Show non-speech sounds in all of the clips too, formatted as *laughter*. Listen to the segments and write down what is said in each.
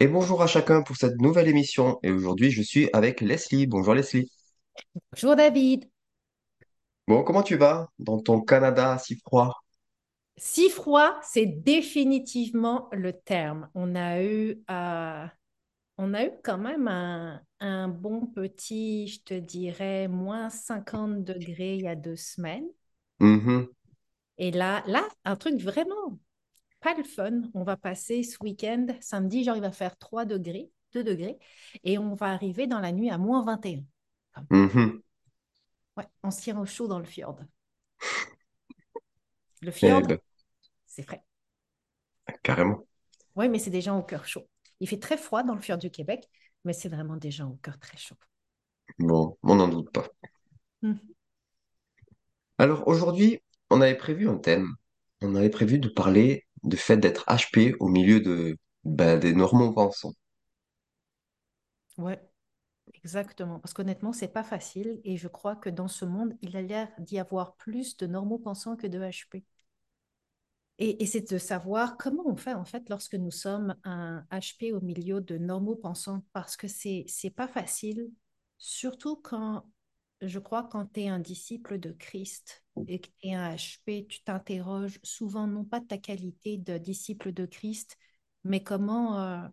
Et bonjour à chacun pour cette nouvelle émission. Et aujourd'hui, je suis avec Leslie. Bonjour Leslie. Bonjour David. Bon, comment tu vas dans ton Canada si froid? Si froid, c'est définitivement le terme. On a eu, euh, on a eu quand même un, un bon petit, je te dirais, moins 50 degrés il y a deux semaines. Mhm, Et là, là, un truc vraiment pas le fun. On va passer ce week-end, samedi, genre il va faire 3 degrés, 2 degrés, et on va arriver dans la nuit à moins 21. Comme, mhm. Ouais, on se tient au chaud dans le fjord. *laughs* Le Eh fjord, ben, c'est frais. carrément. Oui, mais c'est des gens au cœur chaud. Il fait très froid dans le fjord du Québec, mais c'est vraiment des gens au cœur très chaud. Bon, on n'en doute pas. Mhm. Alors aujourd'hui, on avait prévu un thème. On avait prévu de parler du fait d'être HP au milieu de, ben, des normaux pensants. Ouais, exactement. Parce qu'honnêtement, c'est pas facile et je crois que dans ce monde, il a l'air d'y avoir plus de normaux pensants que de HP. Et, et c'est de savoir comment on fait en fait lorsque nous sommes un HP au milieu de normaux pensants parce que c'est c'est pas facile, surtout quand je crois quand tu es un disciple de Christ et que tu es un HP, tu t'interroges souvent non pas de ta qualité de disciple de Christ, mais comment euh,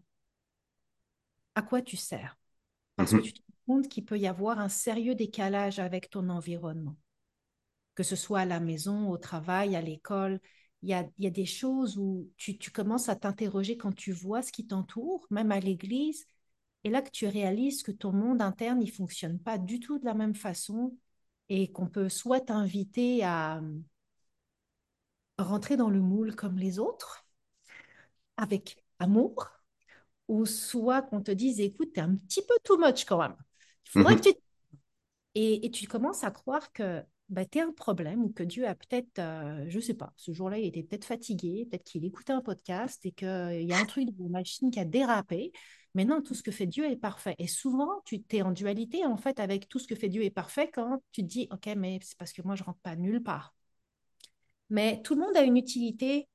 à quoi tu sers parce que Mhm, tu te rends compte qu'il peut y avoir un sérieux décalage avec ton environnement que ce soit à la maison, au travail, à l'école. Il y a, il y a des choses où tu, tu commences à t'interroger quand tu vois ce qui t'entoure, même à l'église, et là que tu réalises que ton monde interne, il fonctionne pas du tout de la même façon et qu'on peut soit t'inviter à rentrer dans le moule comme les autres, avec amour, ou soit qu'on te dise, écoute, t'es un petit peu too much quand même. Il faudrait que mhm, tu Et, et tu commences à croire que bah, tu as un problème ou que Dieu a peut-être, euh, je ne sais pas, ce jour-là, il était peut-être fatigué, peut-être qu'il écoutait un podcast et qu'il y a un truc de la machine qui a dérapé. Mais non, tout ce que fait Dieu est parfait. Et souvent, tu t'es en dualité, en fait, avec tout ce que fait Dieu est parfait quand tu te dis, OK, mais c'est parce que moi, je rentre pas nulle part. Mais tout le monde a une utilité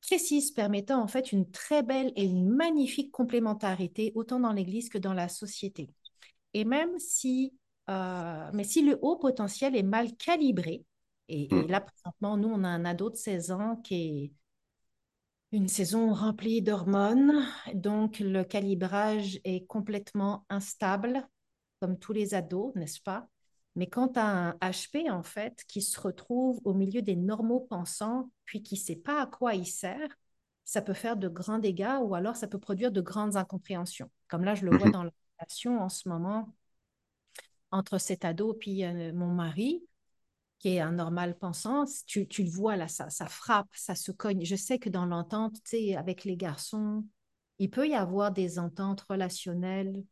précise permettant, en fait, une très belle et une magnifique complémentarité, autant dans l'Église que dans la société. Et même si, euh, mais si le haut potentiel est mal calibré, et, et mhm, là, présentement, nous, on a un ado de 16 ans qui est une saison remplie d'hormones, donc le calibrage est complètement instable, comme tous les ados, n'est-ce pas? Mais quand tu as un HP, en fait, qui se retrouve au milieu des normaux pensants, puis qui ne sait pas à quoi il sert, ça peut faire de grands dégâts ou alors ça peut produire de grandes incompréhensions. Comme là, je le vois mhm, dans la relation en ce moment entre cet ado puis euh, mon mari, qui est un normal pensant, tu, tu le vois là, ça, ça frappe, ça se cogne. Je sais que dans l'entente, tu sais, avec les garçons, il peut y avoir des ententes relationnelles,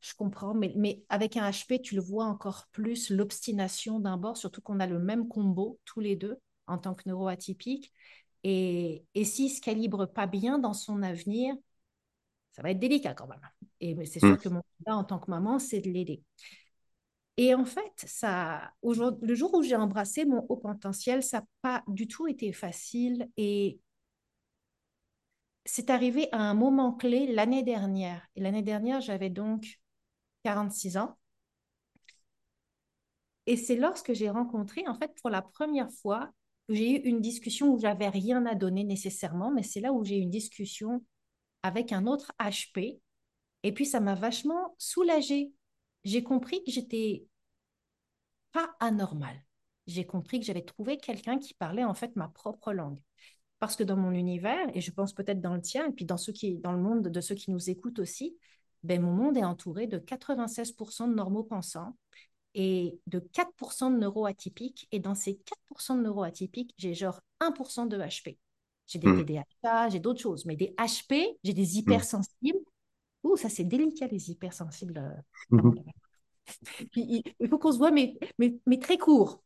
je comprends, mais, mais avec un HP, tu le vois encore plus, l'obstination d'un bord, surtout qu'on a le même combo, tous les deux, en tant que neuroatypique. Et, et s'il ne se calibre pas bien dans son avenir, ça va être délicat quand même. Et c'est sûr que mon combat en tant que maman, c'est de l'aider. Et en fait, ça, le jour où j'ai embrassé mon haut potentiel, ça n'a pas du tout été facile. Et c'est arrivé à un moment clé l'année dernière. Et l'année dernière, j'avais donc 46 ans. Et c'est lorsque j'ai rencontré, en fait, pour la première fois, j'ai eu une discussion où j'avais rien à donner nécessairement, mais c'est là où j'ai eu une discussion avec un autre HP. Et puis, ça m'a vachement soulagée. J'ai compris que j'étais pas anormal. J'ai compris que j'avais trouvé quelqu'un qui parlait en fait ma propre langue. Parce que dans mon univers, et je pense peut-être dans le tien, et puis dans, ceux qui, dans le monde de ceux qui nous écoutent aussi, ben, mon monde est entouré de 96% de normaux pensants et de 4% de neuroatypiques. Et dans ces 4% de neuroatypiques, j'ai genre 1% de HP. J'ai des mhm, TDAH, j'ai d'autres choses, mais des HP, j'ai des mhm, hypersensibles. Ouh, ça c'est délicat, les hypersensibles. euh, Puis, *laughs* il il faut qu'on se voit, mais, mais, mais très court.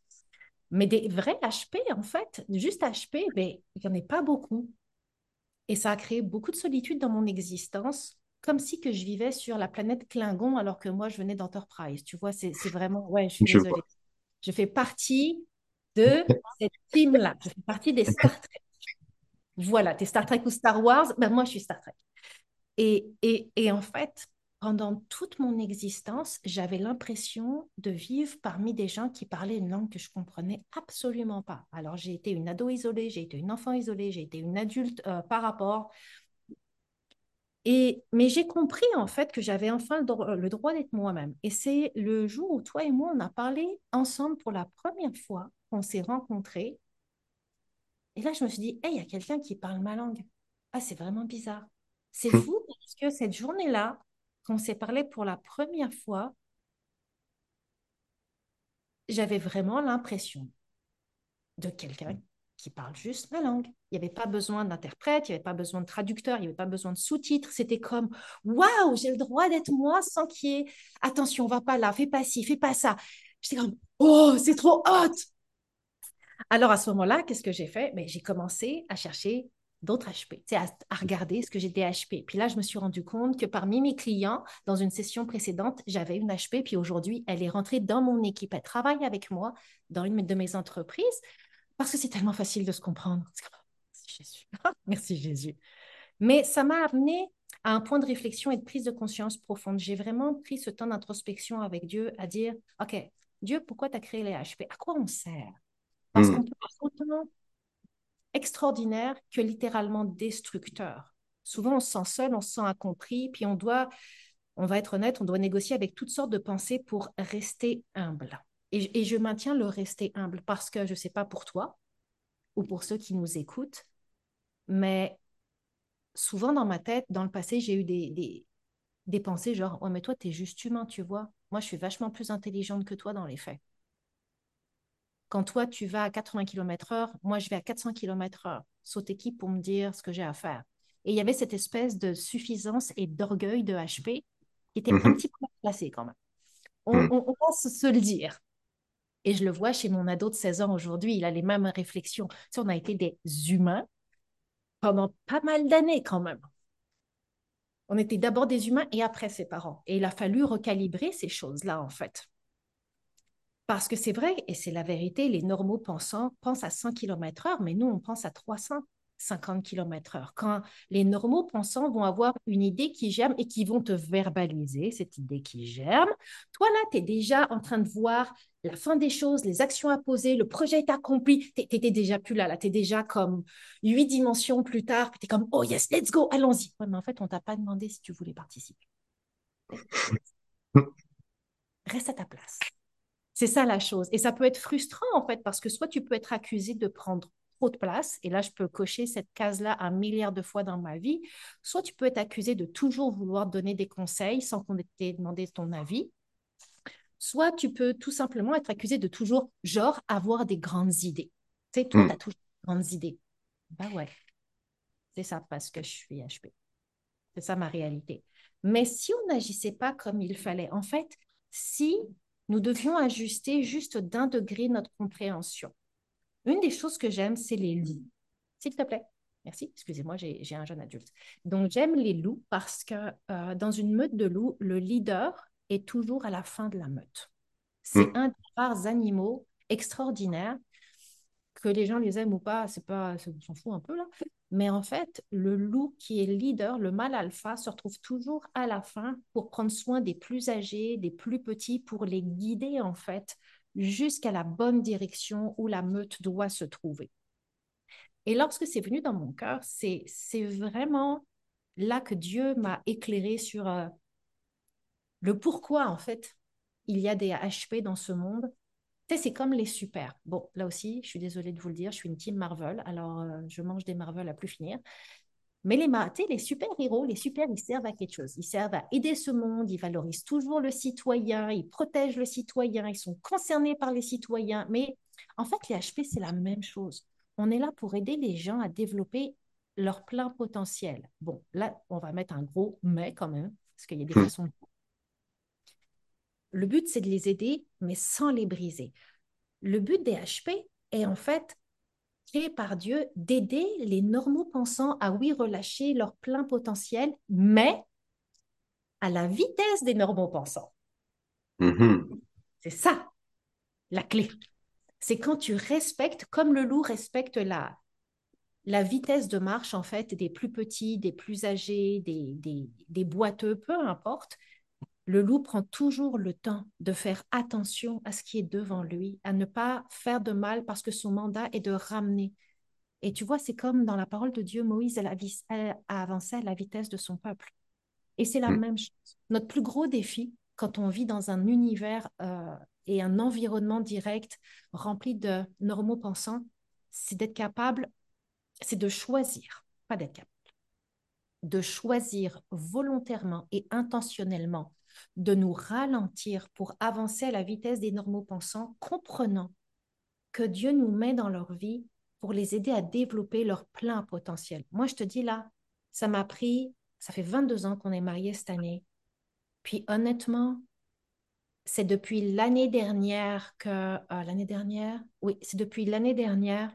Mais des vrais HP, en fait, juste HP, ben, il n'y en a pas beaucoup. Et ça a créé beaucoup de solitude dans mon existence, comme si que je vivais sur la planète Klingon alors que moi, je venais d'Enterprise. Tu vois, c'est vraiment... Ouais, je suis Je vois. désolée. Je fais partie de *laughs* cette team-là. Je fais partie des Star Trek. Voilà, t'es Star Trek ou Star Wars, ben moi, je suis Star Trek. Et, en fait, pendant toute mon existence, j'avais l'impression de vivre parmi des gens qui parlaient une langue que je comprenais absolument pas. Alors, j'ai été une ado isolée, j'ai été une enfant isolée, j'ai été une adulte euh, par rapport. Et, mais j'ai compris en fait que j'avais enfin le, le droit d'être moi-même. Et c'est le jour où toi et moi, on a parlé ensemble pour la première fois, on s'est rencontrés. Et là, je me suis dit, hey, il y a quelqu'un qui parle ma langue. Ah, c'est vraiment bizarre. C'est Hmm. fou parce que cette journée-là, quand on s'est parlé pour la première fois, j'avais vraiment l'impression de quelqu'un qui parle juste ma langue. Il n'y avait pas besoin d'interprète, il n'y avait pas besoin de traducteur, il n'y avait pas besoin de sous-titres. C'était comme, waouh, j'ai le droit d'être moi sans qu'il y ait, attention, va pas là, fais pas ci, fais pas ça. J'étais comme, oh, c'est trop hot. Alors à ce moment-là, qu'est-ce que j'ai fait? Ben, j'ai commencé à chercher d'autres HP, à, à regarder ce que j'ai des HP. Puis là, je me suis rendu compte que parmi mes clients, dans une session précédente, j'avais une HP, puis aujourd'hui, elle est rentrée dans mon équipe. Elle travaille avec moi dans une de mes entreprises parce que c'est tellement facile de se comprendre. Merci Jésus. *laughs* Merci Jésus. Mais ça m'a amené à un point de réflexion et de prise de conscience profonde. J'ai vraiment pris ce temps d'introspection avec Dieu à dire, OK, Dieu, pourquoi tu as créé les HP? À quoi on sert? Parce Hmm. qu'on peut autant extraordinaire que littéralement destructeur. Souvent, on se sent seul, on se sent incompris, puis on doit, on va être honnête, on doit négocier avec toutes sortes de pensées pour rester humble. Et, je maintiens le rester humble parce que je ne sais pas pour toi ou pour ceux qui nous écoutent, mais souvent dans ma tête, dans le passé, j'ai eu des, des, des pensées genre, ouais, mais toi, tu es juste humain, tu vois. Moi, je suis vachement plus intelligente que toi dans les faits. Quand toi, tu vas à 80 km heure, moi, je vais à 400 km heure. Saute équipe pour me dire ce que j'ai à faire. Et il y avait cette espèce de suffisance et d'orgueil de HP qui était un Mhm. petit peu placé quand même. On, on, on va se, se le dire. Et je le vois chez mon ado de 16 ans aujourd'hui, il a les mêmes réflexions. Tu sais, on a été des humains pendant pas mal d'années quand même. On était d'abord des humains et après ses parents. Et il a fallu recalibrer ces choses-là, en fait. Parce que c'est vrai, et c'est la vérité, les normaux pensants pensent à 100 km heure, mais nous, on pense à 350 km heure. Quand les normaux pensants vont avoir une idée qui germe et qui vont te verbaliser cette idée qui germe, toi, là, tu es déjà en train de voir la fin des choses, les actions à poser, le projet est accompli. Tu n'étais déjà plus là, là, tu es déjà comme huit dimensions plus tard, puis tu es comme, oh yes, let's go, allons-y. Ouais, mais en fait, on t'a pas demandé si tu voulais participer. *laughs* Reste à ta place. C'est ça la chose. Et ça peut être frustrant, en fait, parce que soit tu peux être accusé de prendre trop de place, et là, je peux cocher cette case-là un milliard de fois dans ma vie, soit tu peux être accusé de toujours vouloir donner des conseils sans qu'on t'ait demandé ton avis, soit tu peux tout simplement être accusé de toujours, genre, avoir des grandes idées. Tu sais, toi, tu Hmm. as toujours des grandes idées. Bah ouais, c'est ça parce que je suis HP. C'est ça ma réalité. Mais si on n'agissait pas comme il fallait, en fait, si nous devions ajuster juste d'un degré notre compréhension. Une des choses que j'aime, c'est les loups. S'il te plaît. Merci. Excusez-moi, j'ai un jeune adulte. Donc, j'aime les loups parce que euh, dans une meute de loups, le leader est toujours à la fin de la meute. C'est Hmm. un des rares animaux extraordinaires que les gens les aiment ou pas, c'est pas, on s'en fout un peu là. Mais en fait, le loup qui est leader, le mâle alpha, se retrouve toujours à la fin pour prendre soin des plus âgés, des plus petits, pour les guider en fait jusqu'à la bonne direction où la meute doit se trouver. Et lorsque c'est venu dans mon cœur, c'est vraiment là que Dieu m'a éclairé sur euh, le pourquoi en fait il y a des HP dans ce monde tu sais, c'est comme les super. Bon, là aussi, je suis désolée de vous le dire, je suis une team Marvel, alors euh, je mange des Marvel à plus finir. Mais les, les super-héros, les super, ils servent à quelque chose. Ils servent à aider ce monde, ils valorisent toujours le citoyen, ils protègent le citoyen, ils sont concernés par les citoyens. Mais en fait, les HP, c'est la même chose. On est là pour aider les gens à développer leur plein potentiel. Bon, là, on va mettre un gros mais quand même, parce qu'il y a des Hmm. façons de le but, c'est de les aider, mais sans les briser. Le but des HP est en fait créé par Dieu d'aider les normaux pensants à, oui, relâcher leur plein potentiel, mais à la vitesse des normaux pensants. Mhm. C'est ça, la clé. C'est quand tu respectes, comme le loup respecte la, la vitesse de marche, en fait, des plus petits, des plus âgés, des, des, des boiteux, peu importe, le loup prend toujours le temps de faire attention à ce qui est devant lui, à ne pas faire de mal parce que son mandat est de ramener. Et tu vois, c'est comme dans la parole de Dieu, Moïse a, a avancé à la vitesse de son peuple. Et c'est la Mm. même chose. Notre plus gros défi, quand on vit dans un univers euh, et un environnement direct rempli de normaux pensants, c'est d'être capable, c'est de choisir, pas d'être capable, de choisir volontairement et intentionnellement de nous ralentir pour avancer à la vitesse des normaux pensants, comprenant que Dieu nous met dans leur vie pour les aider à développer leur plein potentiel. Moi, je te dis là, ça m'a pris, ça fait 22 ans qu'on est mariés cette année. Puis honnêtement, c'est depuis l'année dernière que, euh, l'année dernière, oui, c'est depuis l'année dernière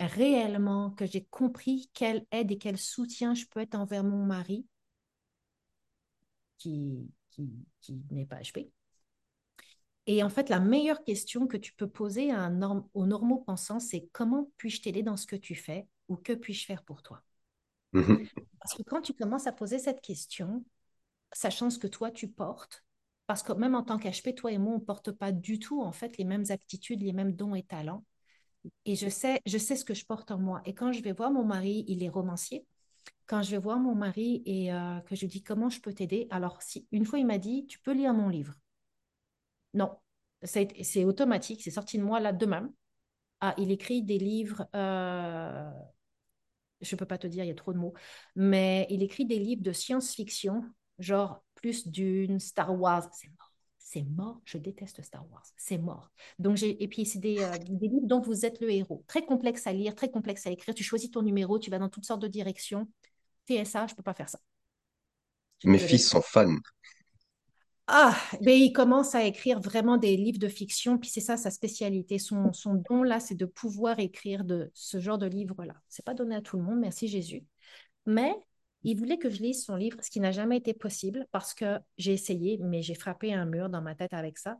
réellement que j'ai compris quelle aide et quel soutien je peux être envers mon mari qui, qui, qui n'est pas HP. Et en fait, la meilleure question que tu peux poser à un norm aux normaux pensants, c'est comment puis-je t'aider dans ce que tu fais ou que puis-je faire pour toi? Mhm. Parce que quand tu commences à poser cette question, sachant ce que toi tu portes, parce que même en tant qu'HP, toi et moi, on ne porte pas du tout en fait les mêmes aptitudes, les mêmes dons et talents. Et je sais, je sais ce que je porte en moi. Et quand je vais voir mon mari, il est romancier. Quand je vais voir mon mari et euh, que je dis comment je peux t'aider, alors une fois il m'a dit, tu peux lire mon livre. Non, c'est automatique, c'est sorti de moi là de même. Ah, il écrit des livres, euh, je ne peux pas te dire, il y a trop de mots, mais il écrit des livres de science-fiction, genre plus d'une Star Wars. C'est mort, c'est mort, je déteste Star Wars, c'est mort. Donc j'ai et puis c'est des, euh, des livres dont vous êtes le héros, très complexe à lire, très complexe à écrire. Tu choisis ton numéro, tu vas dans toutes sortes de directions. TSA, je ne peux pas faire ça. Mes fils sont fans. Ah, mais il commence à écrire vraiment des livres de fiction, puis c'est ça sa spécialité. Son, son don là, c'est de pouvoir écrire de ce genre de livre-là. C'est pas donné à tout le monde, merci Jésus. Mais il voulait que je lise son livre, ce qui n'a jamais été possible parce que j'ai essayé, mais j'ai frappé un mur dans ma tête avec ça.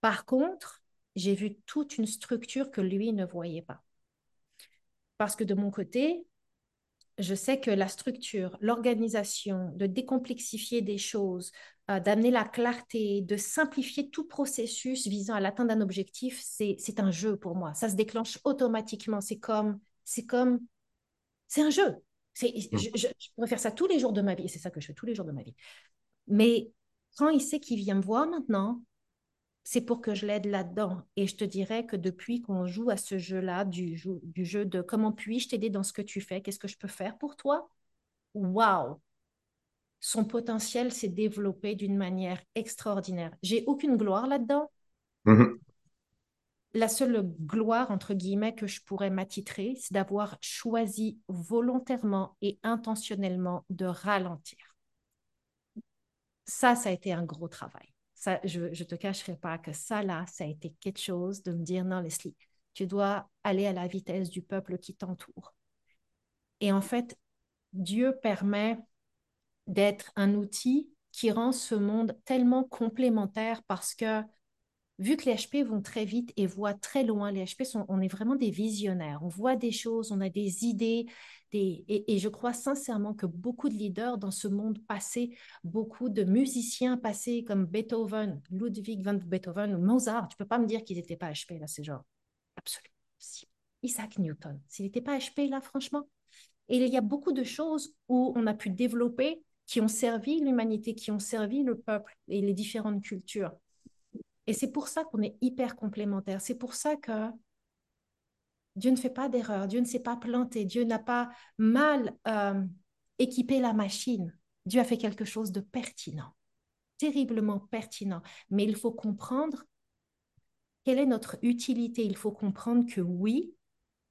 Par contre, j'ai vu toute une structure que lui ne voyait pas. Parce que de mon côté, je sais que la structure, l'organisation, de décomplexifier des choses, euh, d'amener la clarté, de simplifier tout processus visant à l'atteinte d'un objectif, c'est, un jeu pour moi. Ça se déclenche automatiquement. C'est comme, c'est comme, c'est un jeu. Mm. je, je, je pourrais faire ça tous les jours de ma vie. Et c'est ça que je fais tous les jours de ma vie. Mais quand il sait qu'il vient me voir maintenant, c'est pour que je l'aide là-dedans. Et je te dirais que depuis qu'on joue à ce jeu-là, du jeu, du jeu de comment puis-je t'aider dans ce que tu fais, qu'est-ce que je peux faire pour toi, waouh, son potentiel s'est développé d'une manière extraordinaire. J'ai aucune gloire là-dedans. Mhm. La seule gloire, entre guillemets, que je pourrais m'attitrer, c'est d'avoir choisi volontairement et intentionnellement de ralentir. Ça, ça a été un gros travail. Je ne te cacherai pas que ça, là, ça a été quelque chose de me dire, non, Leslie, tu dois aller à la vitesse du peuple qui t'entoure. Et en fait, Dieu permet d'être un outil qui rend ce monde tellement complémentaire parce que vu que les HP vont très vite et voient très loin, les HP, sont, on est vraiment des visionnaires. On voit des choses, on a des idées. Des, et, je crois sincèrement que beaucoup de leaders dans ce monde passé, beaucoup de musiciens passés comme Beethoven, Ludwig van Beethoven Mozart, tu peux pas me dire qu'ils n'étaient pas HP, là, c'est genre, absolument. Si. Isaac Newton, s'il n'était pas HP, là, franchement. Et il y a beaucoup de choses où on a pu développer qui ont servi l'humanité, qui ont servi le peuple et les différentes cultures. Et c'est pour ça qu'on est hyper complémentaires. C'est pour ça que Dieu ne fait pas d'erreur, Dieu ne s'est pas planté, Dieu n'a pas mal euh, équipé la machine. Dieu a fait quelque chose de pertinent, terriblement pertinent. Mais il faut comprendre quelle est notre utilité. Il faut comprendre que oui,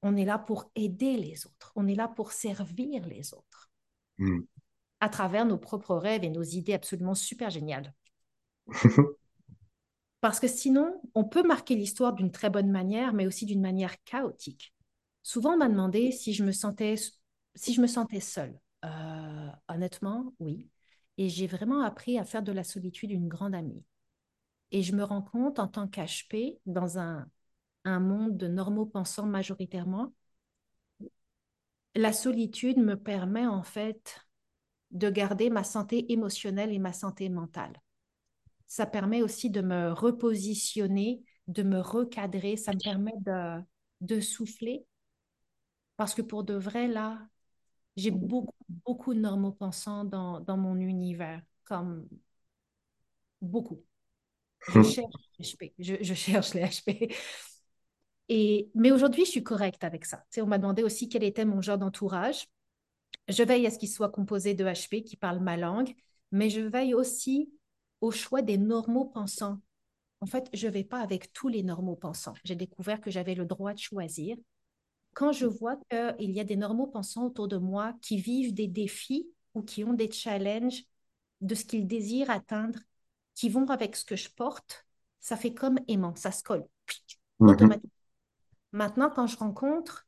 on est là pour aider les autres, on est là pour servir les autres Mm. à travers nos propres rêves et nos idées absolument super géniales. *laughs* Parce que sinon, on peut marquer l'histoire d'une très bonne manière, mais aussi d'une manière chaotique. Souvent, on m'a demandé si je me sentais, si je me sentais seule. Euh, honnêtement, oui. Et j'ai vraiment appris à faire de la solitude une grande amie. Et je me rends compte en tant qu'HP, dans un, un monde de normaux pensants majoritairement, la solitude me permet en fait de garder ma santé émotionnelle et ma santé mentale. Ça permet aussi de me repositionner, de me recadrer, ça me permet de, de souffler. Parce que pour de vrai, là, j'ai beaucoup, beaucoup de normaux pensants dans, dans mon univers, comme beaucoup. Je cherche les HP, je, je cherche les HP. Et, mais aujourd'hui, je suis correcte avec ça. Tu sais, on m'a demandé aussi quel était mon genre d'entourage. Je veille à ce qu'il soit composé de HP qui parle ma langue, mais je veille aussi au choix des normaux pensants. En fait, je ne vais pas avec tous les normaux pensants. J'ai découvert que j'avais le droit de choisir. Quand je vois qu'il y a des normaux pensants autour de moi qui vivent des défis ou qui ont des challenges de ce qu'ils désirent atteindre, qui vont avec ce que je porte, ça fait comme aimant, ça se colle Mhm. Maintenant, quand je rencontre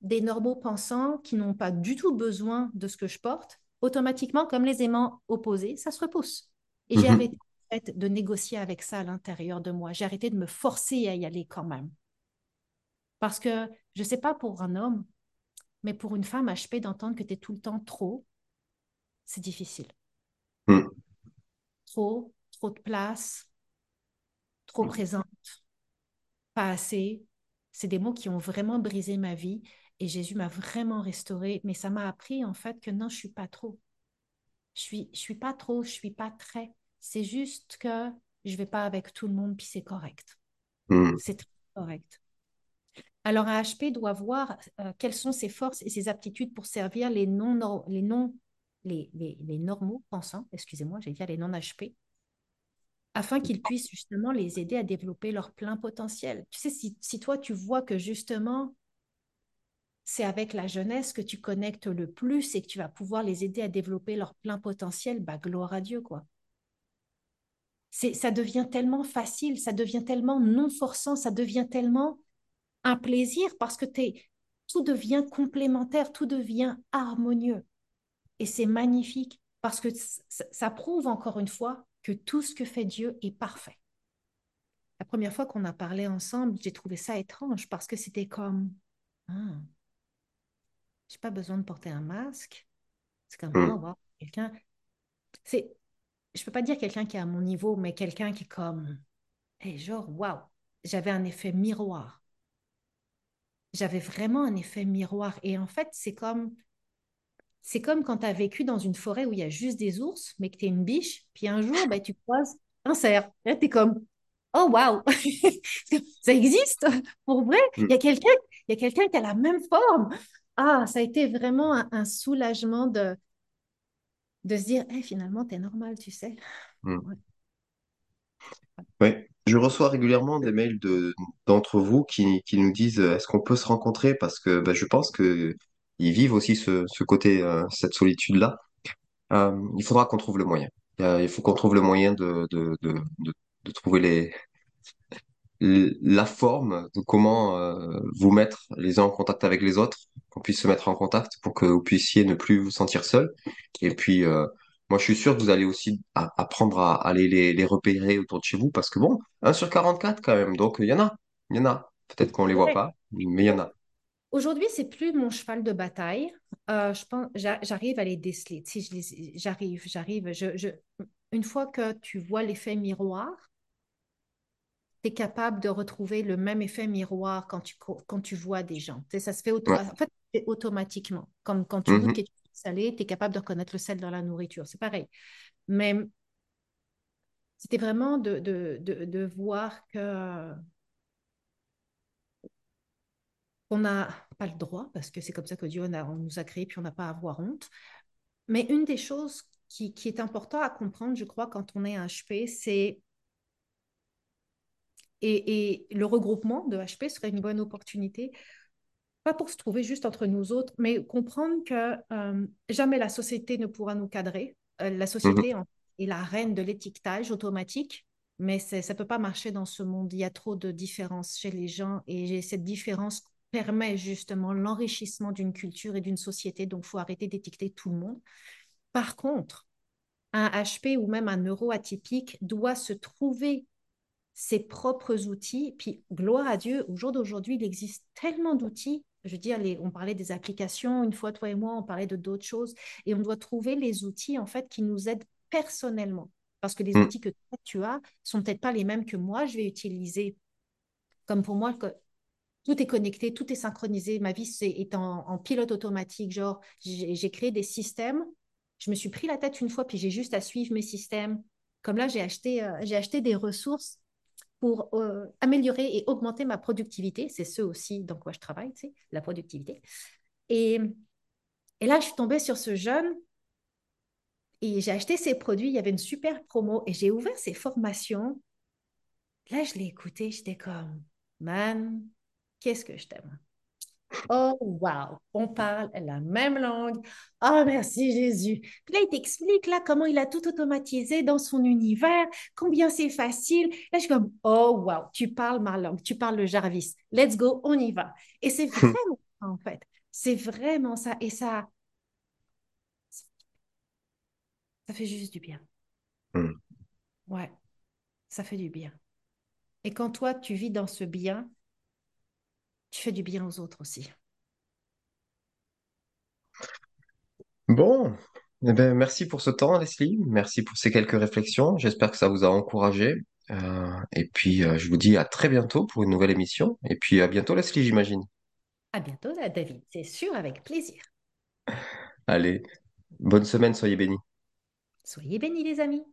des normaux pensants qui n'ont pas du tout besoin de ce que je porte, automatiquement, comme les aimants opposés, ça se repousse. Et j'ai Mhm. arrêté en fait, de négocier avec ça à l'intérieur de moi. J'ai arrêté de me forcer à y aller quand même. Parce que, je ne sais pas pour un homme, mais pour une femme HP, d'entendre que tu es tout le temps trop, c'est difficile. Mhm. Trop, trop de place, trop présente, pas assez. C'est des mots qui ont vraiment brisé ma vie et Jésus m'a vraiment restaurée. Mais ça m'a appris en fait que non, je suis pas trop. Je suis, je suis pas trop, je suis pas très. C'est juste que je vais pas avec tout le monde puis c'est correct. Mhm. C'est très correct. Alors un HP doit voir euh, quelles sont ses forces et ses aptitudes pour servir les non, les non, les, les, les normaux pensants, excusez-moi, j'ai dit les non HP, afin qu'ils puissent justement les aider à développer leur plein potentiel. Tu sais, si, si toi tu vois que justement c'est avec la jeunesse que tu connectes le plus et que tu vas pouvoir les aider à développer leur plein potentiel, bah gloire à Dieu quoi. Ça devient tellement facile, ça devient tellement non forçant, ça devient tellement un plaisir parce que t'es, tout devient complémentaire, tout devient harmonieux. Et c'est magnifique parce que ça, prouve encore une fois que tout ce que fait Dieu est parfait. La première fois qu'on a parlé ensemble, j'ai trouvé ça étrange parce que c'était comme, ah, j'ai pas besoin de porter un masque. C'est comme, Mhm. oh, wow, quelqu'un, c'est, je peux pas dire quelqu'un qui est à mon niveau, mais quelqu'un qui est comme, hey, genre, waouh, j'avais un effet miroir. J'avais vraiment un effet miroir. Et en fait, c'est comme, c'est comme quand tu as vécu dans une forêt où il y a juste des ours, mais que tu es une biche, puis un jour, ben, tu croises un cerf. Là, tu es comme, oh waouh, *laughs* ça existe pour vrai. Il y a quelqu'un, il y a quelqu'un qui a la même forme. Ah, ça a été vraiment un, un soulagement de, de se dire, hey, finalement, tu es normal, tu sais. Mhm. *laughs* Ouais. Oui, je reçois régulièrement des mails de d'entre vous qui, qui nous disent euh, est-ce qu'on peut se rencontrer? Parce que bah, je pense que ils vivent aussi ce, ce côté euh, cette solitude-là. Euh, il faudra qu'on trouve le moyen. Euh, il faut qu'on trouve le moyen de, de, de, trouver les, la forme de comment euh, vous mettre les uns en contact avec les autres, qu'on puisse se mettre en contact pour que vous puissiez ne plus vous sentir seul. Et puis, euh, moi, je suis sûr que vous allez aussi apprendre à, aller les, les repérer autour de chez vous, parce que bon, un sur 44 quand même, donc il y en a, il y en a. Peut-être qu'on les voit Ouais. pas, mais il y en a. Aujourd'hui, c'est plus mon cheval de bataille. Euh, je pense, j'a- j'arrive à les déceler. Si j'arrive, j'arrive. Je, je, une fois que tu vois l'effet miroir, tu es capable de retrouver le même effet miroir quand tu, quand tu vois des gens. Ça se fait auto- Ouais. en fait, c'est automatiquement. Comme quand tu goûtes Mhm, quelque chose de salé, tu es capable de reconnaître le sel dans la nourriture. C'est pareil. Mais c'était vraiment de, de, de, de voir que on n'a pas le droit, parce que c'est comme ça que Dieu on a- on nous a créés, puis on n'a pas à avoir honte. Mais une des choses qui, qui est important à comprendre, je crois, quand on est HP, c'est et, et le regroupement de HP serait une bonne opportunité, pas pour se trouver juste entre nous autres, mais comprendre que euh, jamais la société ne pourra nous cadrer. Euh, la mhm, société en- est la reine de l'étiquetage automatique, mais ça ne peut pas marcher dans ce monde. Il y a trop de différences chez les gens et cette différence permet justement l'enrichissement d'une culture et d'une société, donc il faut arrêter d'étiqueter tout le monde. Par contre, un HP ou même un neuroatypique doit se trouver ses propres outils. Puis, gloire à Dieu, au jour d'aujourd'hui, il existe tellement d'outils Je veux dire, les, on parlait des applications, une fois toi et moi, on parlait de d'autres choses, et on doit trouver les outils en fait qui nous aident personnellement. Parce que les Mm. outils que toi, tu as sont peut-être pas les mêmes que moi, je vais utiliser. Comme pour moi, que tout est connecté, tout est synchronisé. Ma vie c'est, est en, en pilote automatique. Genre, j'ai j'ai créé des systèmes. Je me suis pris la tête une fois, puis j'ai juste à suivre mes systèmes. Comme là, j'ai acheté, euh, j'ai acheté des ressources pour euh, améliorer et augmenter ma productivité. C'est ce aussi dans quoi je travaille, tu la productivité. Et, et là, je suis tombée sur ce jeune et j'ai acheté ses produits. Il y avait une super promo et j'ai ouvert ses formations. Là, je l'ai écouté. J'étais comme, man, qu'est-ce que je t'aime? Oh, wow, on parle la même langue. Oh, merci Jésus. Puis là, il t'explique là comment il a tout automatisé dans son univers, combien c'est facile. Là, je suis comme, oh, wow, tu parles ma langue, tu parles le Jarvis. Let's go, on y va. Et c'est vraiment ça, en fait. C'est vraiment ça. Et ça, ça fait juste du bien. Mm. Ouais, ça fait du bien. Et quand toi, tu vis dans ce bien, tu fais du bien aux autres aussi. Bon, eh ben, merci pour ce temps, Leslie. Merci pour ces quelques réflexions. J'espère que ça vous a encouragé. Euh, et puis, euh, je vous dis à très bientôt pour une nouvelle émission. Et puis, à bientôt, Leslie, j'imagine. À bientôt, David. C'est sûr, avec plaisir. Allez, bonne semaine, soyez bénis. Soyez bénis, les amis.